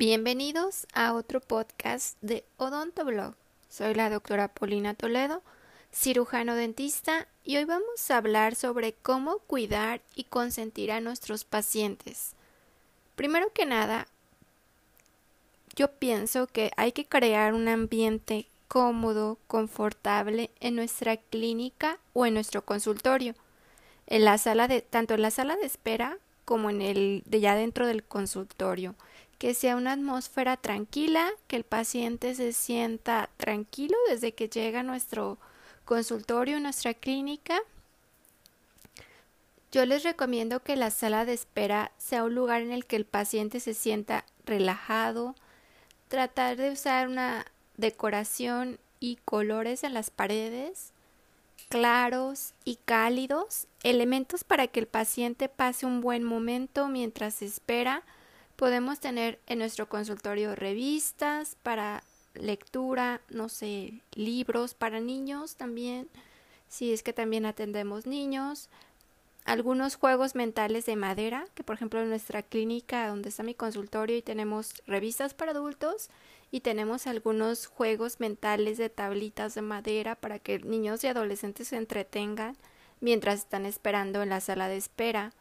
Bienvenidos a otro podcast de Odontoblog. Soy la doctora Paulina Toledo, cirujano dentista, y hoy vamos a hablar sobre cómo cuidar y consentir a nuestros pacientes. Primero que nada, yo pienso que hay que crear un ambiente cómodo, confortable en nuestra clínica o en nuestro consultorio, en la sala de tanto en la sala de espera como en el de ya dentro del consultorio, que sea una atmósfera tranquila, que el paciente se sienta tranquilo desde que llega a nuestro consultorio, nuestra clínica. Yo les recomiendo que la sala de espera sea un lugar en el que el paciente se sienta relajado, tratar de usar una decoración y colores en las paredes, claros y cálidos, elementos para que el paciente pase un buen momento mientras espera. Podemos tener en nuestro consultorio revistas para lectura, no sé, libros para niños también, si es que también atendemos niños, algunos juegos mentales de madera, que por ejemplo en nuestra clínica donde está mi consultorio y tenemos revistas para adultos y tenemos algunos juegos mentales de tablitas de madera para que niños y adolescentes se entretengan mientras están esperando en la sala de espera.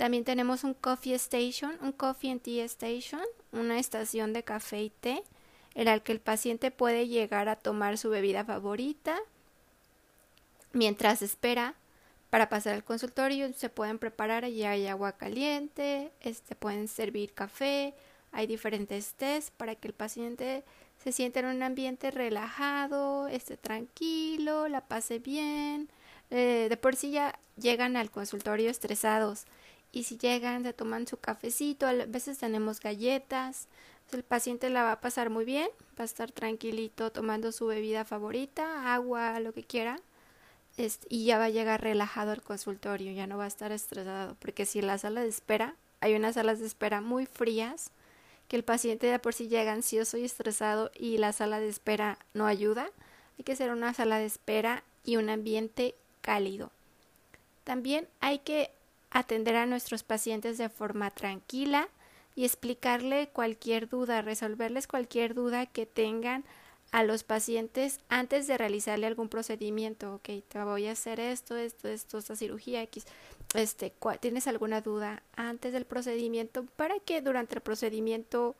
También tenemos un coffee station, un coffee and tea station, una estación de café y té, en la que el paciente puede llegar a tomar su bebida favorita mientras espera para pasar al consultorio. Se pueden preparar, allí hay agua caliente, este, pueden servir café, hay diferentes test para que el paciente se sienta en un ambiente relajado, esté tranquilo, la pase bien. Eh, de por sí ya llegan al consultorio estresados y si llegan se toman su cafecito, a veces tenemos galletas, el paciente la va a pasar muy bien, va a estar tranquilito tomando su bebida favorita, agua, lo que quiera, y ya va a llegar relajado al consultorio, ya no va a estar estresado, porque si en la sala de espera hay unas salas de espera muy frías, que el paciente de por sí llega ansioso y estresado y la sala de espera no ayuda. Hay que hacer una sala de espera y un ambiente cálido. También hay que atender a nuestros pacientes de forma tranquila y explicarle cualquier duda, resolverles cualquier duda que tengan a los pacientes antes de realizarle algún procedimiento. Ok, te voy a hacer esto, esto, esto, esta cirugía X este, tienes alguna duda antes del procedimiento para que durante el procedimiento,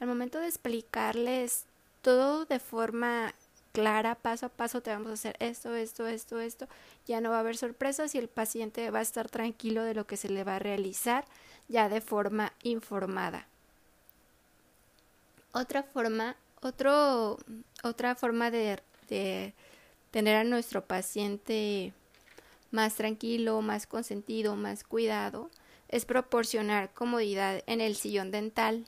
al momento de explicarles todo de forma clara, paso a paso, te vamos a hacer esto, esto, esto, esto, ya no va a haber sorpresas y el paciente va a estar tranquilo de lo que se le va a realizar ya de forma informada. Otra forma, otro, otra forma de, de tener a nuestro paciente más tranquilo, más consentido, más cuidado, es proporcionar comodidad en el sillón dental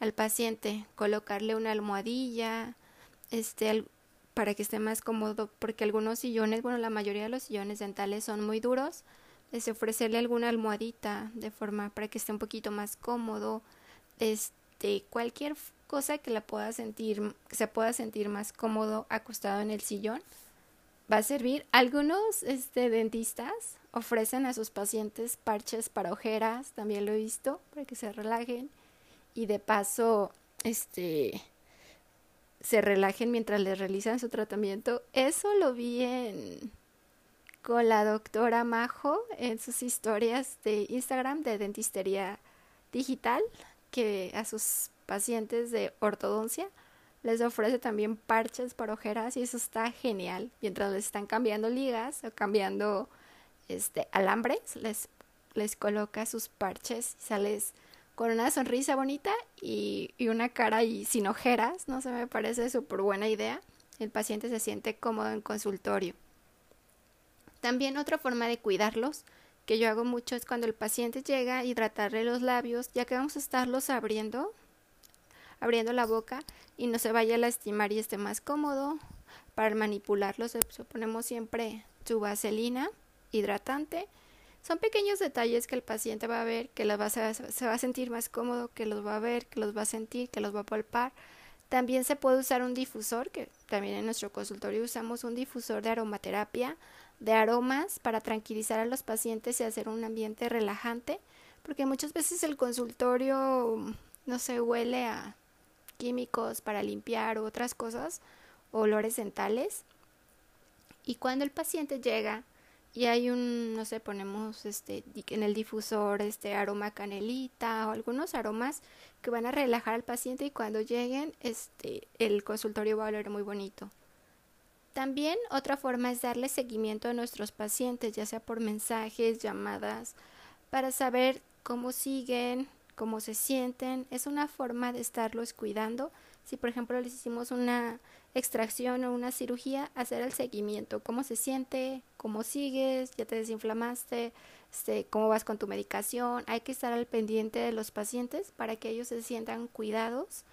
al paciente, colocarle una almohadilla, este, para que esté más cómodo, porque algunos sillones, bueno, la mayoría de los sillones dentales son muy duros, es ofrecerle alguna almohadita de forma para que esté un poquito más cómodo, este, cualquier cosa que la pueda sentir, que se pueda sentir más cómodo acostado en el sillón, va a servir. Algunos este, dentistas ofrecen a sus pacientes parches para ojeras, también lo he visto, para que se relajen y de paso este se relajen mientras les realizan su tratamiento. Eso lo vi en con la doctora Majo en sus historias de Instagram de dentistería digital que a sus pacientes de ortodoncia les ofrece también parches para ojeras y eso está genial. Mientras les están cambiando ligas o cambiando este alambres, les, les coloca sus parches y sales con una sonrisa bonita y, una cara y sin ojeras, no se me parece súper buena idea. El paciente se siente cómodo en consultorio. También otra forma de cuidarlos que yo hago mucho es cuando el paciente llega y tratarle los labios, ya que vamos a estarlos abriendo, abriendo la boca y no se vaya a lastimar y esté más cómodo. Para manipularlos ponemos siempre su vaselina hidratante. Son pequeños detalles que el paciente va a ver, que los va a, se va a sentir más cómodo, que los va a ver, que los va a sentir, que los va a palpar. También se puede usar un difusor, que también en nuestro consultorio usamos un difusor de aromaterapia, de aromas para tranquilizar a los pacientes y hacer un ambiente relajante, porque muchas veces el consultorio no se huele a químicos para limpiar u otras cosas, olores dentales. Y cuando el paciente llega y hay un, no sé, ponemos este en el difusor este aroma canelita o algunos aromas que van a relajar al paciente y cuando lleguen este el consultorio va a oler muy bonito. También otra forma es darle seguimiento a nuestros pacientes, ya sea por mensajes, llamadas, para saber cómo siguen, cómo se sienten. Es una forma de estarlos cuidando. Si por ejemplo les hicimos una extracción o una cirugía, hacer el seguimiento, cómo se siente, cómo sigues, ya te desinflamaste, este, cómo vas con tu medicación. Hay que estar al pendiente de los pacientes para que ellos se sientan cuidados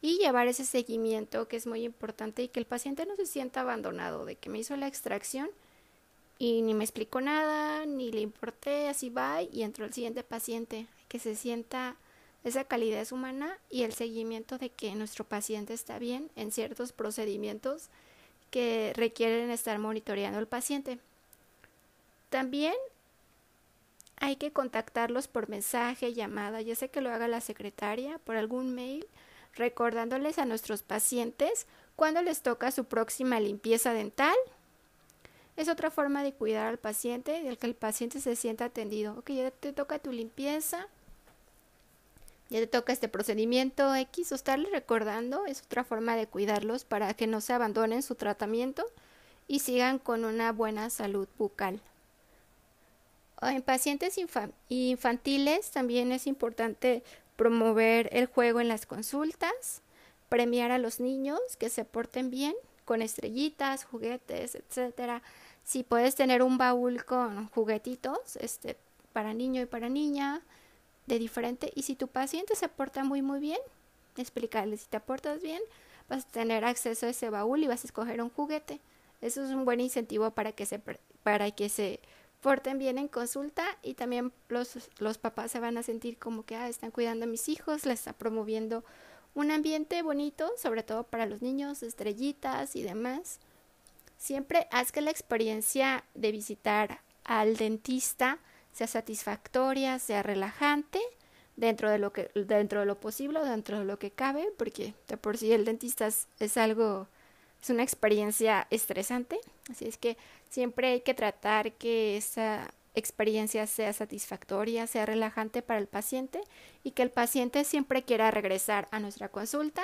y llevar ese seguimiento que es muy importante y que el paciente no se sienta abandonado de que me hizo la extracción y ni me explicó nada, ni le importé, así va y entró el siguiente paciente, que se sienta esa calidez humana y el seguimiento de que nuestro paciente está bien en ciertos procedimientos que requieren estar monitoreando al paciente. También hay que contactarlos por mensaje, llamada, ya sé que lo haga la secretaria, por algún mail, recordándoles a nuestros pacientes cuando les toca su próxima limpieza dental. Es otra forma de cuidar al paciente, del que el paciente se sienta atendido. Ok, ya te toca tu limpieza, ya te toca este procedimiento X o estarles recordando, es otra forma de cuidarlos para que no se abandonen su tratamiento y sigan con una buena salud bucal. En pacientes infantiles también es importante promover el juego en las consultas, premiar a los niños que se porten bien con estrellitas, juguetes, etcétera. Si puedes tener un baúl con juguetitos, este para niño y para niña diferente y si tu paciente se porta muy muy bien, explicarle si te portas bien, vas a tener acceso a ese baúl y vas a escoger un juguete. Eso es un buen incentivo para que se para que se porten bien en consulta y también los, los papás se van a sentir como que ah, están cuidando a mis hijos, les está promoviendo un ambiente bonito, sobre todo para los niños, estrellitas y demás. Siempre haz que la experiencia de visitar al dentista sea satisfactoria, sea relajante, dentro de lo que dentro de lo posible, dentro de lo que cabe, porque de por sí el dentista es algo es una experiencia estresante, así es que siempre hay que tratar que esa experiencia sea satisfactoria, sea relajante para el paciente y que el paciente siempre quiera regresar a nuestra consulta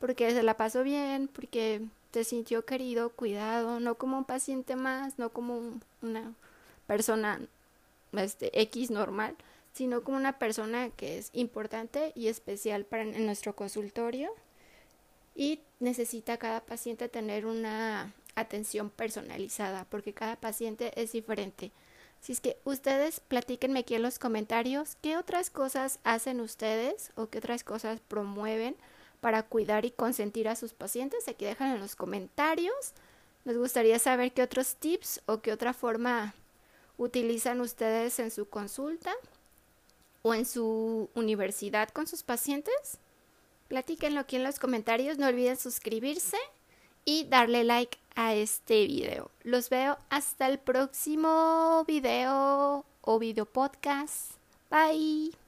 porque se la pasó bien, porque se sintió querido, cuidado, no como un paciente más, no como una persona este, X normal, sino como una persona que es importante y especial para en nuestro consultorio y necesita cada paciente tener una atención personalizada porque cada paciente es diferente. Si es que ustedes platíquenme aquí en los comentarios qué otras cosas hacen ustedes o qué otras cosas promueven para cuidar y consentir a sus pacientes. Aquí dejan en los comentarios. Nos gustaría saber qué otros tips o qué otra forma utilizan ustedes en su consulta o en su universidad con sus pacientes. Platíquenlo aquí en los comentarios. No olviden suscribirse y darle like a este video. Los veo hasta el próximo video o video podcast. Bye.